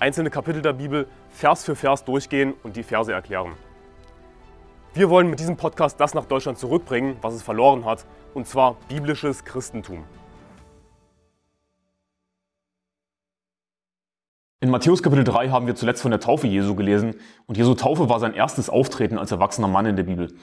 einzelne Kapitel der Bibel Vers für Vers durchgehen und die Verse erklären. Wir wollen mit diesem Podcast das nach Deutschland zurückbringen, was es verloren hat, und zwar biblisches Christentum. In Matthäus Kapitel 3 haben wir zuletzt von der Taufe Jesu gelesen und Jesu Taufe war sein erstes Auftreten als erwachsener Mann in der Bibel.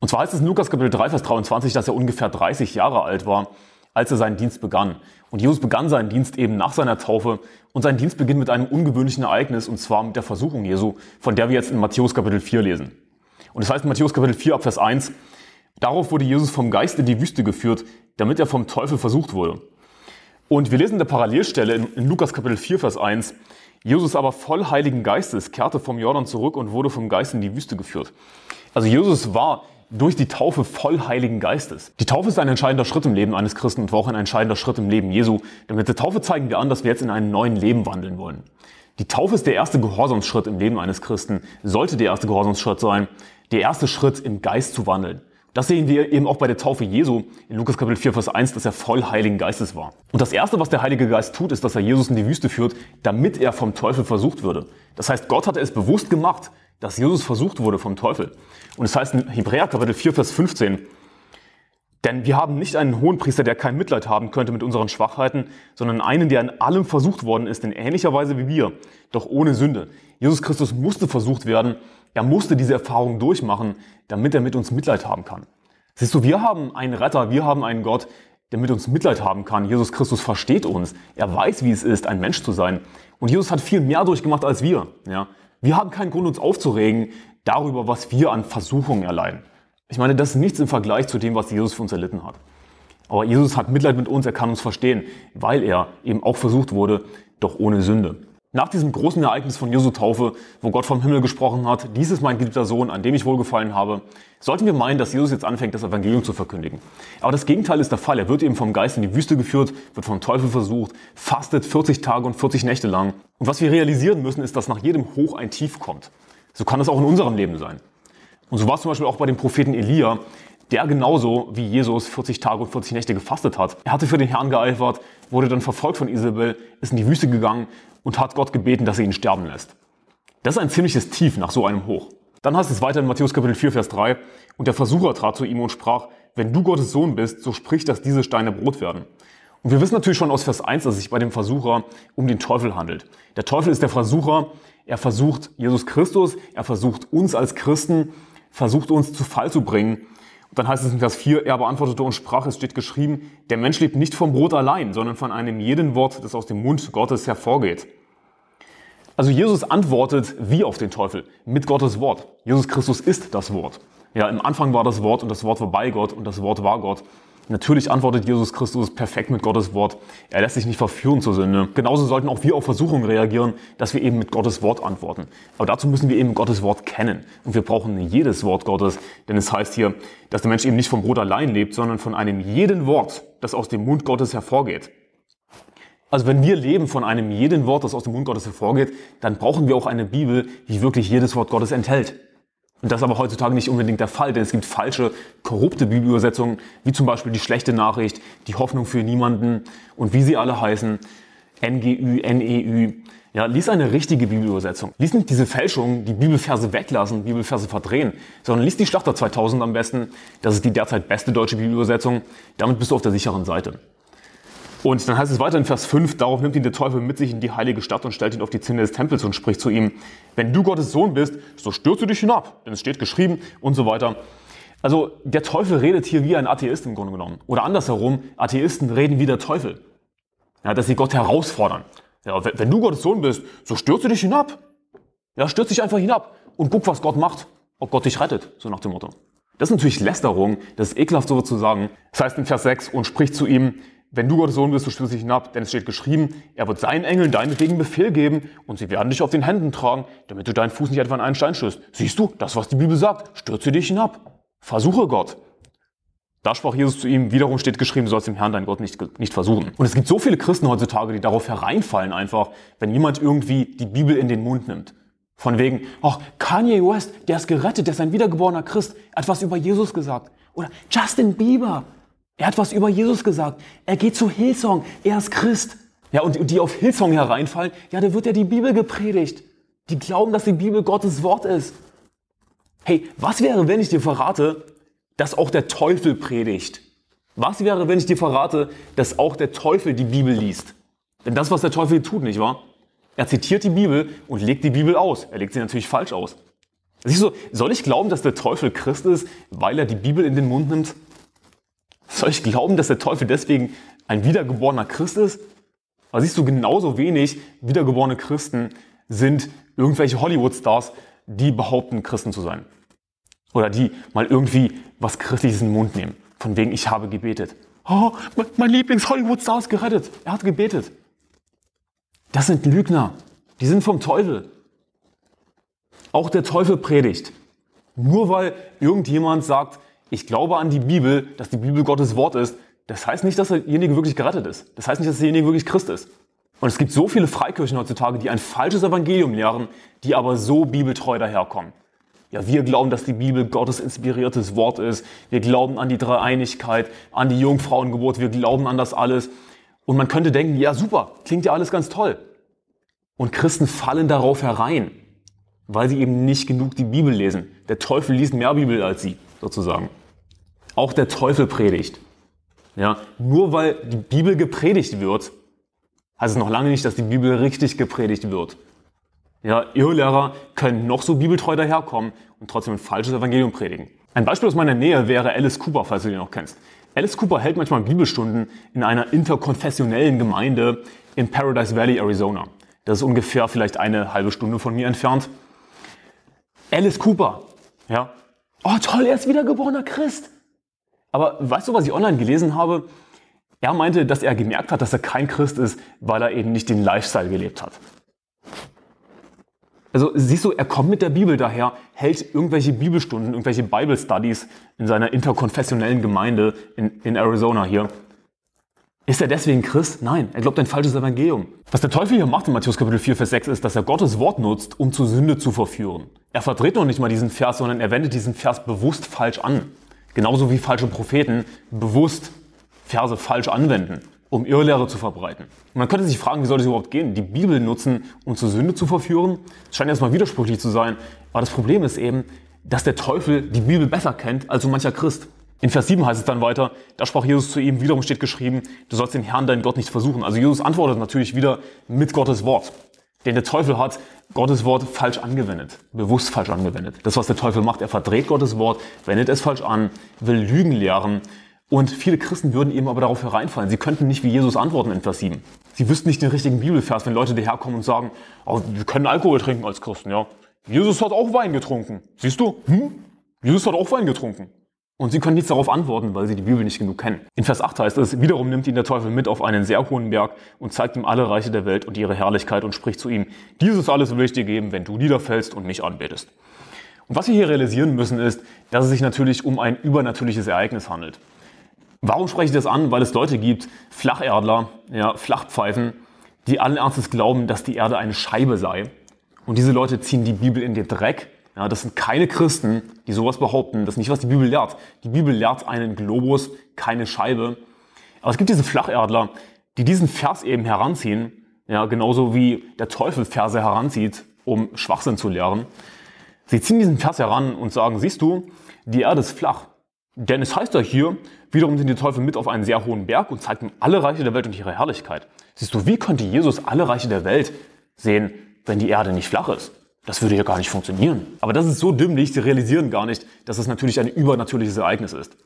Und zwar heißt es in Lukas Kapitel 3, Vers 23, dass er ungefähr 30 Jahre alt war als er seinen Dienst begann. Und Jesus begann seinen Dienst eben nach seiner Taufe und sein Dienst beginnt mit einem ungewöhnlichen Ereignis und zwar mit der Versuchung Jesu, von der wir jetzt in Matthäus Kapitel 4 lesen. Und das heißt in Matthäus Kapitel 4 ab Vers 1, darauf wurde Jesus vom Geist in die Wüste geführt, damit er vom Teufel versucht wurde. Und wir lesen in der Parallelstelle in Lukas Kapitel 4 Vers 1, Jesus aber voll Heiligen Geistes kehrte vom Jordan zurück und wurde vom Geist in die Wüste geführt. Also Jesus war durch die Taufe voll Heiligen Geistes. Die Taufe ist ein entscheidender Schritt im Leben eines Christen und war auch ein entscheidender Schritt im Leben Jesu. Denn mit der Taufe zeigen wir an, dass wir jetzt in einem neuen Leben wandeln wollen. Die Taufe ist der erste Gehorsamsschritt im Leben eines Christen, sollte der erste Gehorsamsschritt sein, der erste Schritt im Geist zu wandeln. Das sehen wir eben auch bei der Taufe Jesu in Lukas Kapitel 4, Vers 1, dass er voll Heiligen Geistes war. Und das erste, was der Heilige Geist tut, ist, dass er Jesus in die Wüste führt, damit er vom Teufel versucht würde. Das heißt, Gott hatte es bewusst gemacht, dass Jesus versucht wurde vom Teufel. Und es das heißt in Hebräer Kapitel 4, Vers 15, denn wir haben nicht einen hohen Priester, der kein Mitleid haben könnte mit unseren Schwachheiten, sondern einen, der in allem versucht worden ist, in ähnlicher Weise wie wir, doch ohne Sünde. Jesus Christus musste versucht werden, er musste diese Erfahrung durchmachen, damit er mit uns Mitleid haben kann. Siehst du, wir haben einen Retter, wir haben einen Gott, der mit uns Mitleid haben kann. Jesus Christus versteht uns. Er weiß, wie es ist, ein Mensch zu sein. Und Jesus hat viel mehr durchgemacht als wir. Ja? Wir haben keinen Grund, uns aufzuregen darüber, was wir an Versuchungen erleiden. Ich meine, das ist nichts im Vergleich zu dem, was Jesus für uns erlitten hat. Aber Jesus hat Mitleid mit uns, er kann uns verstehen, weil er eben auch versucht wurde, doch ohne Sünde. Nach diesem großen Ereignis von Jesu Taufe, wo Gott vom Himmel gesprochen hat, dies ist mein geliebter Sohn, an dem ich wohlgefallen habe, sollten wir meinen, dass Jesus jetzt anfängt, das Evangelium zu verkündigen. Aber das Gegenteil ist der Fall. Er wird eben vom Geist in die Wüste geführt, wird vom Teufel versucht, fastet 40 Tage und 40 Nächte lang. Und was wir realisieren müssen, ist, dass nach jedem Hoch ein Tief kommt. So kann es auch in unserem Leben sein. Und so war es zum Beispiel auch bei dem Propheten Elia, der genauso wie Jesus 40 Tage und 40 Nächte gefastet hat. Er hatte für den Herrn geeifert, wurde dann verfolgt von Isabel, ist in die Wüste gegangen und hat Gott gebeten, dass er ihn sterben lässt. Das ist ein ziemliches Tief nach so einem Hoch. Dann heißt es weiter in Matthäus Kapitel 4, Vers 3, und der Versucher trat zu ihm und sprach, wenn du Gottes Sohn bist, so sprich, dass diese Steine Brot werden. Und wir wissen natürlich schon aus Vers 1, dass es sich bei dem Versucher um den Teufel handelt. Der Teufel ist der Versucher, er versucht Jesus Christus, er versucht uns als Christen, versucht uns zu Fall zu bringen. Dann heißt es in Vers 4, er beantwortete und sprach, es steht geschrieben, der Mensch lebt nicht vom Brot allein, sondern von einem jeden Wort, das aus dem Mund Gottes hervorgeht. Also Jesus antwortet wie auf den Teufel, mit Gottes Wort. Jesus Christus ist das Wort. Ja, im Anfang war das Wort und das Wort war bei Gott und das Wort war Gott. Natürlich antwortet Jesus Christus perfekt mit Gottes Wort. Er lässt sich nicht verführen zur Sünde. Genauso sollten auch wir auf Versuchungen reagieren, dass wir eben mit Gottes Wort antworten. Aber dazu müssen wir eben Gottes Wort kennen. Und wir brauchen jedes Wort Gottes. Denn es heißt hier, dass der Mensch eben nicht vom Brot allein lebt, sondern von einem jeden Wort, das aus dem Mund Gottes hervorgeht. Also wenn wir leben von einem jeden Wort, das aus dem Mund Gottes hervorgeht, dann brauchen wir auch eine Bibel, die wirklich jedes Wort Gottes enthält. Und das ist aber heutzutage nicht unbedingt der Fall, denn es gibt falsche, korrupte Bibelübersetzungen, wie zum Beispiel die schlechte Nachricht, die Hoffnung für niemanden und wie sie alle heißen, NGÜ, NEÜ. Ja, lies eine richtige Bibelübersetzung. Lies nicht diese Fälschungen, die Bibelverse weglassen, Bibelverse verdrehen, sondern lies die Schlachter 2000 am besten. Das ist die derzeit beste deutsche Bibelübersetzung. Damit bist du auf der sicheren Seite. Und dann heißt es weiter in Vers 5, darauf nimmt ihn der Teufel mit sich in die heilige Stadt und stellt ihn auf die Zinne des Tempels und spricht zu ihm, wenn du Gottes Sohn bist, so stürze dich hinab, denn es steht geschrieben und so weiter. Also der Teufel redet hier wie ein Atheist im Grunde genommen. Oder andersherum, Atheisten reden wie der Teufel. Ja, dass sie Gott herausfordern. Ja, wenn du Gottes Sohn bist, so stürze dich hinab. Ja, stürze dich einfach hinab und guck, was Gott macht, ob Gott dich rettet, so nach dem Motto. Das ist natürlich Lästerung, das ist ekelhaft so zu sagen. Das heißt in Vers 6, und spricht zu ihm, wenn du Gottes Sohn bist, so stürze dich hinab, denn es steht geschrieben, er wird seinen Engeln deinetwegen Befehl geben und sie werden dich auf den Händen tragen, damit du deinen Fuß nicht etwa an einen Stein stößt. Siehst du, das, was die Bibel sagt, stürze dich hinab. Versuche Gott. Da sprach Jesus zu ihm, wiederum steht geschrieben, du sollst dem Herrn deinen Gott nicht, nicht versuchen. Und es gibt so viele Christen heutzutage, die darauf hereinfallen einfach, wenn jemand irgendwie die Bibel in den Mund nimmt. Von wegen, ach, Kanye West, der ist gerettet, der ist ein wiedergeborener Christ, hat was über Jesus gesagt. Oder Justin Bieber, er hat was über Jesus gesagt. Er geht zu Hillsong, er ist Christ. Ja, und die auf Hillsong hereinfallen, ja, da wird ja die Bibel gepredigt. Die glauben, dass die Bibel Gottes Wort ist. Hey, was wäre, wenn ich dir verrate, dass auch der Teufel predigt? Was wäre, wenn ich dir verrate, dass auch der Teufel die Bibel liest? Denn das, was der Teufel tut, nicht wahr? Er zitiert die Bibel und legt die Bibel aus. Er legt sie natürlich falsch aus. Siehst du, soll ich glauben, dass der Teufel Christ ist, weil er die Bibel in den Mund nimmt? Soll ich glauben, dass der Teufel deswegen ein wiedergeborener Christ ist? Aber siehst du, genauso wenig wiedergeborene Christen sind irgendwelche Hollywood-Stars, die behaupten, Christen zu sein. Oder die mal irgendwie was Christliches in den Mund nehmen. Von wegen, ich habe gebetet. Oh, mein Lieblings-Hollywood-Star ist gerettet. Er hat gebetet. Das sind Lügner. Die sind vom Teufel. Auch der Teufel predigt. Nur weil irgendjemand sagt, ich glaube an die Bibel, dass die Bibel Gottes Wort ist, das heißt nicht, dass derjenige wirklich gerettet ist. Das heißt nicht, dass derjenige wirklich Christ ist. Und es gibt so viele Freikirchen heutzutage, die ein falsches Evangelium lehren, die aber so bibeltreu daherkommen. Ja, wir glauben, dass die Bibel Gottes inspiriertes Wort ist. Wir glauben an die Dreieinigkeit, an die Jungfrauengeburt. Wir glauben an das alles. Und man könnte denken, ja super, klingt ja alles ganz toll. Und Christen fallen darauf herein, weil sie eben nicht genug die Bibel lesen. Der Teufel liest mehr Bibel als sie, sozusagen. Auch der Teufel predigt. Ja, nur weil die Bibel gepredigt wird, heißt es noch lange nicht, dass die Bibel richtig gepredigt wird. Ja, Irrlehrer können noch so bibeltreu daherkommen und trotzdem ein falsches Evangelium predigen. Ein Beispiel aus meiner Nähe wäre Alice Cooper, falls du den noch kennst. Alice Cooper hält manchmal Bibelstunden in einer interkonfessionellen Gemeinde in Paradise Valley, Arizona. Das ist ungefähr vielleicht eine halbe Stunde von mir entfernt. Alice Cooper, ja. Oh toll, er ist wiedergeborener Christ. Aber weißt du, was ich online gelesen habe? Er meinte, dass er gemerkt hat, dass er kein Christ ist, weil er eben nicht den Lifestyle gelebt hat. Also siehst du, er kommt mit der Bibel daher, hält irgendwelche Bibelstunden, irgendwelche Bible Studies in seiner interkonfessionellen Gemeinde in, in Arizona hier. Ist er deswegen Christ? Nein, er glaubt ein falsches Evangelium. Was der Teufel hier macht in Matthäus Kapitel 4, Vers 6 ist, dass er Gottes Wort nutzt, um zur Sünde zu verführen. Er verdreht noch nicht mal diesen Vers, sondern er wendet diesen Vers bewusst falsch an. Genauso wie falsche Propheten bewusst Verse falsch anwenden um Irrlehre zu verbreiten. Und man könnte sich fragen, wie soll das überhaupt gehen? Die Bibel nutzen, um zur Sünde zu verführen? Das scheint erstmal widersprüchlich zu sein. Aber das Problem ist eben, dass der Teufel die Bibel besser kennt als so mancher Christ. In Vers 7 heißt es dann weiter, da sprach Jesus zu ihm, wiederum steht geschrieben, du sollst den Herrn, deinen Gott, nicht versuchen. Also Jesus antwortet natürlich wieder mit Gottes Wort. Denn der Teufel hat Gottes Wort falsch angewendet, bewusst falsch angewendet. Das, was der Teufel macht, er verdreht Gottes Wort, wendet es falsch an, will Lügen lehren und viele Christen würden eben aber darauf hereinfallen. Sie könnten nicht wie Jesus antworten in Vers 7. Sie wüssten nicht den richtigen Bibelvers, wenn Leute daherkommen und sagen, oh, wir können Alkohol trinken als Christen, ja. Jesus hat auch Wein getrunken. Siehst du? Hm? Jesus hat auch Wein getrunken. Und sie können nichts darauf antworten, weil sie die Bibel nicht genug kennen. In Vers 8 heißt es, wiederum nimmt ihn der Teufel mit auf einen sehr hohen Berg und zeigt ihm alle Reiche der Welt und ihre Herrlichkeit und spricht zu ihm, dieses alles will ich dir geben, wenn du niederfällst und mich anbetest. Und was wir hier realisieren müssen ist, dass es sich natürlich um ein übernatürliches Ereignis handelt. Warum spreche ich das an? Weil es Leute gibt, Flacherdler, ja, Flachpfeifen, die allen Ernstes glauben, dass die Erde eine Scheibe sei. Und diese Leute ziehen die Bibel in den Dreck. Ja, das sind keine Christen, die sowas behaupten. Das ist nicht, was die Bibel lehrt. Die Bibel lehrt einen Globus, keine Scheibe. Aber es gibt diese Flacherdler, die diesen Vers eben heranziehen, ja, genauso wie der Teufel Verse heranzieht, um Schwachsinn zu lehren. Sie ziehen diesen Vers heran und sagen, siehst du, die Erde ist flach. Denn es heißt ja hier, wiederum sind die Teufel mit auf einen sehr hohen Berg und zeigt ihm alle Reiche der Welt und ihre Herrlichkeit. Siehst du, wie könnte Jesus alle Reiche der Welt sehen, wenn die Erde nicht flach ist? Das würde ja gar nicht funktionieren. Aber das ist so dümmlich, sie realisieren gar nicht, dass es natürlich ein übernatürliches Ereignis ist.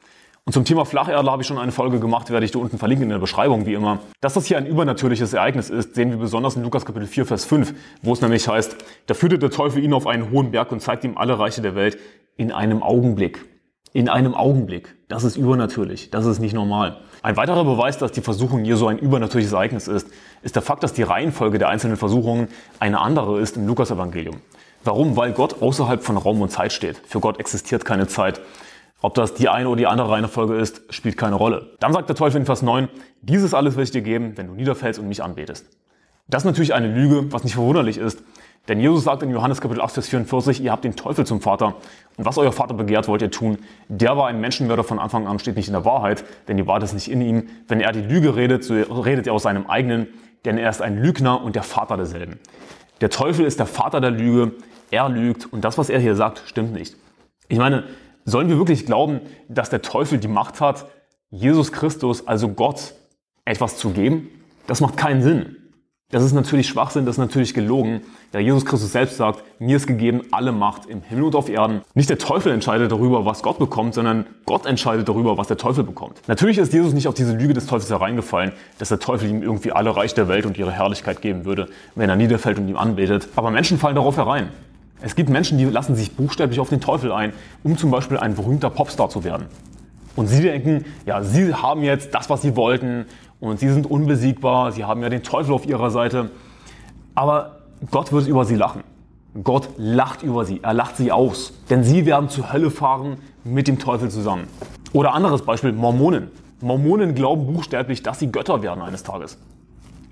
Und zum Thema Flacherdler habe ich schon eine Folge gemacht, werde ich dir unten verlinken in der Beschreibung, wie immer. Dass das hier ein übernatürliches Ereignis ist, sehen wir besonders in Lukas Kapitel 4, Vers 5, wo es nämlich heißt, da führte der Teufel ihn auf einen hohen Berg und zeigte ihm alle Reiche der Welt in einem Augenblick. In einem Augenblick. Das ist übernatürlich, das ist nicht normal. Ein weiterer Beweis, dass die Versuchung hier so ein übernatürliches Ereignis ist, ist der Fakt, dass die Reihenfolge der einzelnen Versuchungen eine andere ist im Lukasevangelium. Warum? Weil Gott außerhalb von Raum und Zeit steht. Für Gott existiert keine Zeit. Ob das die eine oder die andere Reihenfolge ist, spielt keine Rolle. Dann sagt der Teufel in Vers 9, dieses alles will ich dir geben, wenn du niederfällst und mich anbetest. Das ist natürlich eine Lüge, was nicht verwunderlich ist, denn Jesus sagt in Johannes Kapitel 8, Vers 44, ihr habt den Teufel zum Vater und was euer Vater begehrt, wollt ihr tun. Der war ein Menschenmörder von Anfang an, steht nicht in der Wahrheit, denn die Wahrheit ist nicht in ihm. Wenn er die Lüge redet, so redet er aus seinem eigenen, denn er ist ein Lügner und der Vater derselben. Der Teufel ist der Vater der Lüge, er lügt und das, was er hier sagt, stimmt nicht. Ich meine, sollen wir wirklich glauben, dass der Teufel die Macht hat, Jesus Christus, also Gott, etwas zu geben? Das macht keinen Sinn. Das ist natürlich Schwachsinn, das ist natürlich gelogen. Ja, Jesus Christus selbst sagt, mir ist gegeben alle Macht im Himmel und auf Erden. Nicht der Teufel entscheidet darüber, was Gott bekommt, sondern Gott entscheidet darüber, was der Teufel bekommt. Natürlich ist Jesus nicht auf diese Lüge des Teufels hereingefallen, dass der Teufel ihm irgendwie alle Reich der Welt und ihre Herrlichkeit geben würde, wenn er niederfällt und ihm anbetet. Aber Menschen fallen darauf herein. Es gibt Menschen, die lassen sich buchstäblich auf den Teufel ein, um zum Beispiel ein berühmter Popstar zu werden. Und sie denken, ja, sie haben jetzt das, was sie wollten und sie sind unbesiegbar, sie haben ja den Teufel auf ihrer Seite. Aber Gott wird über sie lachen. Gott lacht über sie, er lacht sie aus, denn sie werden zur Hölle fahren mit dem Teufel zusammen. Oder anderes Beispiel, Mormonen. Mormonen glauben buchstäblich, dass sie Götter werden eines Tages.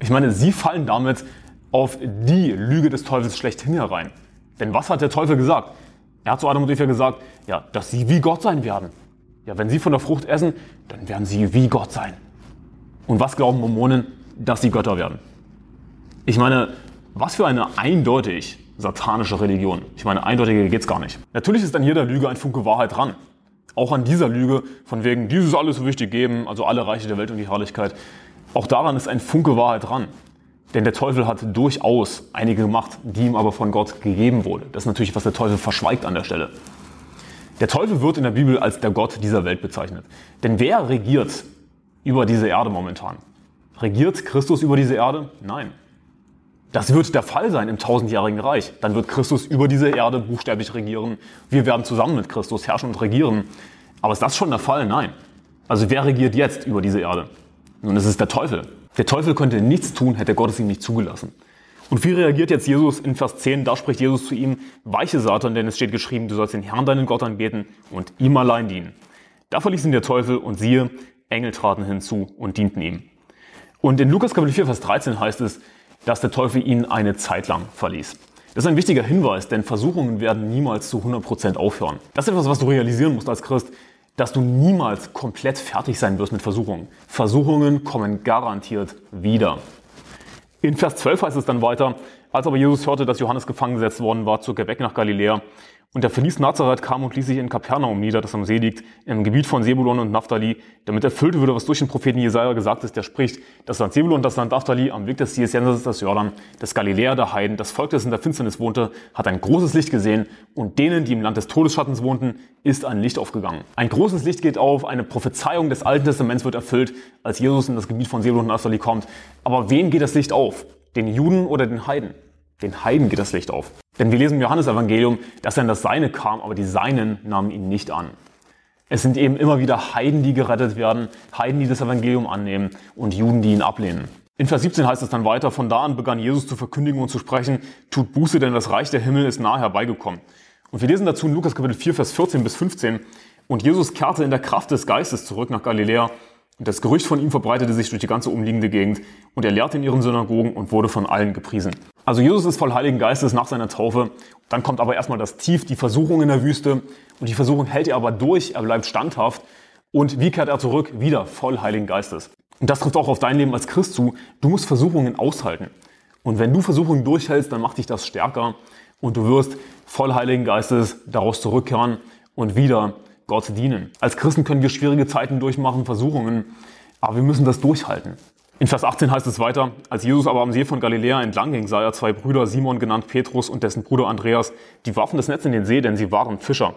Ich meine, sie fallen damit auf die Lüge des Teufels schlechthin herein. Denn was hat der Teufel gesagt? Er hat zu Adam und Eva gesagt, ja, dass sie wie Gott sein werden. Ja, wenn sie von der Frucht essen, dann werden sie wie Gott sein. Und was glauben Mormonen? Dass sie Götter werden. Ich meine, was für eine eindeutig satanische Religion. Ich meine, eindeutiger geht's gar nicht. Natürlich ist an jeder Lüge ein Funke Wahrheit dran. Auch an dieser Lüge, von wegen, dieses alles so wichtig geben, also alle Reiche der Welt und die Herrlichkeit. Auch daran ist ein Funke Wahrheit dran. Denn der Teufel hat durchaus einige gemacht, die ihm aber von Gott gegeben wurde. Das ist natürlich, was der Teufel verschweigt an der Stelle. Der Teufel wird in der Bibel als der Gott dieser Welt bezeichnet. Denn wer regiert über diese Erde momentan? Regiert Christus über diese Erde? Nein. Das wird der Fall sein im tausendjährigen Reich. Dann wird Christus über diese Erde buchstäblich regieren. Wir werden zusammen mit Christus herrschen und regieren. Aber ist das schon der Fall? Nein. Also wer regiert jetzt über diese Erde? Nun, es ist der Teufel. Der Teufel könnte nichts tun, hätte Gott es ihm nicht zugelassen. Und wie reagiert jetzt Jesus in Vers 10? Da spricht Jesus zu ihm, weiche Satan, denn es steht geschrieben, du sollst den Herrn, deinen Gott anbeten und ihm allein dienen. Da verließ ihn der Teufel und siehe, Engel traten hinzu und dienten ihm. Und in Lukas Kapitel 4, Vers 13 heißt es, dass der Teufel ihn eine Zeit lang verließ. Das ist ein wichtiger Hinweis, denn Versuchungen werden niemals zu 100% aufhören. Das ist etwas, was du realisieren musst als Christ, dass du niemals komplett fertig sein wirst mit Versuchungen. Versuchungen kommen garantiert wieder. In Vers 12 heißt es dann weiter, als aber Jesus hörte, dass Johannes gefangen gesetzt worden war, zog er weg nach Galiläa und er verließ Nazareth, kam und ließ sich in Kapernaum nieder, das am See liegt, im Gebiet von Sebulon und Naphtali, damit erfüllt würde, was durch den Propheten Jesaja gesagt ist, der spricht, das Land Sebulon und das Land Naphtali am Weg des jenseits des Jordan, das Galiläa der Heiden, das Volk, das in der Finsternis wohnte, hat ein großes Licht gesehen und denen, die im Land des Todesschattens wohnten, ist ein Licht aufgegangen. Ein großes Licht geht auf, eine Prophezeiung des Alten Testaments wird erfüllt, als Jesus in das Gebiet von Sebulon und Naphtali kommt. Aber wem geht das Licht auf? Den Juden oder den Heiden? Den Heiden geht das Licht auf. Denn wir lesen im Johannesevangelium, dass er in das Seine kam, aber die Seinen nahmen ihn nicht an. Es sind eben immer wieder Heiden, die gerettet werden, Heiden, die das Evangelium annehmen und Juden, die ihn ablehnen. In Vers 17 heißt es dann weiter, von da an begann Jesus zu verkündigen und zu sprechen, tut Buße, denn das Reich der Himmel ist nahe herbeigekommen. Und wir lesen dazu in Lukas Kapitel 4, Vers 14 bis 15, und Jesus kehrte in der Kraft des Geistes zurück nach Galiläa, das Gerücht von ihm verbreitete sich durch die ganze umliegende Gegend, und er lehrte in ihren Synagogen und wurde von allen gepriesen. Also Jesus ist voll Heiligen Geistes nach seiner Taufe. Dann kommt aber erstmal das Tief, die Versuchung in der Wüste. Und die Versuchung hält er aber durch, er bleibt standhaft. Und wie kehrt er zurück? Wieder voll Heiligen Geistes. Und das trifft auch auf dein Leben als Christ zu. Du musst Versuchungen aushalten. Und wenn du Versuchungen durchhältst, dann macht dich das stärker. Und du wirst voll Heiligen Geistes daraus zurückkehren und wieder Gott dienen. Als Christen können wir schwierige Zeiten durchmachen, Versuchungen. Aber wir müssen das durchhalten. In Vers 18 heißt es weiter, als Jesus aber am See von Galiläa entlang ging, sah er zwei Brüder, Simon genannt Petrus und dessen Bruder Andreas, die warfen das Netz in den See, denn sie waren Fischer.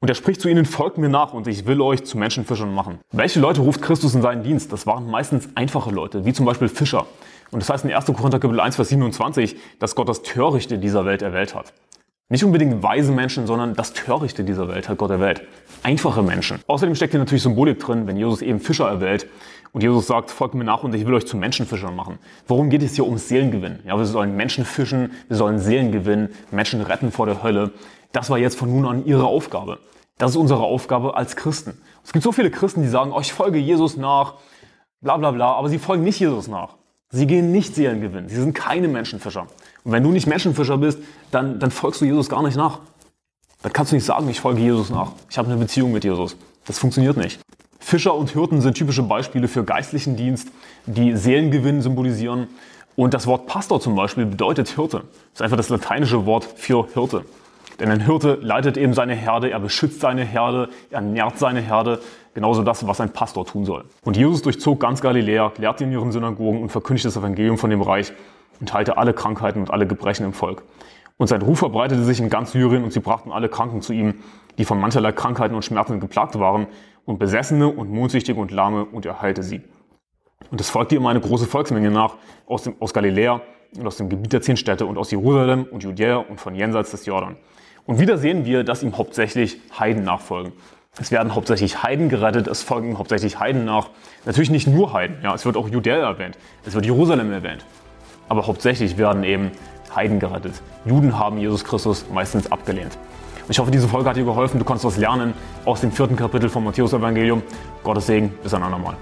Und er spricht zu ihnen, folgt mir nach und ich will euch zu Menschenfischern machen. Welche Leute ruft Christus in seinen Dienst? Das waren meistens einfache Leute, wie zum Beispiel Fischer. Und das heißt in 1. Korinther Kapitel 1, Vers 27, dass Gott das Törichte dieser Welt erwählt hat. Nicht unbedingt weise Menschen, sondern das Törichte dieser Welt hat Gott erwählt. einfache Menschen. Außerdem steckt hier natürlich Symbolik drin, wenn Jesus eben Fischer erwählt und Jesus sagt, folgt mir nach und ich will euch zu Menschenfischern machen. Worum geht es hier um Seelengewinn? Ja, wir sollen Menschen fischen, wir sollen Seelen gewinnen, Menschen retten vor der Hölle. Das war jetzt von nun an ihre Aufgabe. Das ist unsere Aufgabe als Christen. Es gibt so viele Christen, die sagen, oh, ich folge Jesus nach, bla bla bla, aber sie folgen nicht Jesus nach. Sie gehen nicht Seelen gewinnen. Sie sind keine Menschenfischer. Und wenn du nicht Menschenfischer bist, dann, dann folgst du Jesus gar nicht nach. Dann kannst du nicht sagen, ich folge Jesus nach. Ich habe eine Beziehung mit Jesus. Das funktioniert nicht. Fischer und Hirten sind typische Beispiele für geistlichen Dienst, die Seelengewinn symbolisieren. Und das Wort Pastor zum Beispiel bedeutet Hirte. Das ist einfach das lateinische Wort für Hirte. Denn ein Hirte leitet eben seine Herde, er beschützt seine Herde, er nährt seine Herde. Genauso das, was ein Pastor tun soll. Und Jesus durchzog ganz Galiläa, lehrte in ihren Synagogen und verkündigte das Evangelium von dem Reich und heilte alle Krankheiten und alle Gebrechen im Volk. Und sein Ruf verbreitete sich in ganz Syrien und sie brachten alle Kranken zu ihm, die von mancherlei Krankheiten und Schmerzen geplagt waren, und Besessene und Mondsüchtige und Lahme, und er heilte sie. Und es folgte ihm eine große Volksmenge nach aus, dem, aus Galiläa und aus dem Gebiet der zehn Städte und aus Jerusalem und Judäa und von jenseits des Jordan. Und wieder sehen wir, dass ihm hauptsächlich Heiden nachfolgen. Es werden hauptsächlich Heiden gerettet, es folgen hauptsächlich Heiden nach. Natürlich nicht nur Heiden, ja, es wird auch Judäa erwähnt, es wird Jerusalem erwähnt. Aber hauptsächlich werden eben Heiden gerettet. Juden haben Jesus Christus meistens abgelehnt. Ich hoffe, diese Folge hat dir geholfen. Du konntest was lernen aus dem vierten Kapitel vom Matthäus-Evangelium. Gottes Segen, bis ein andermal.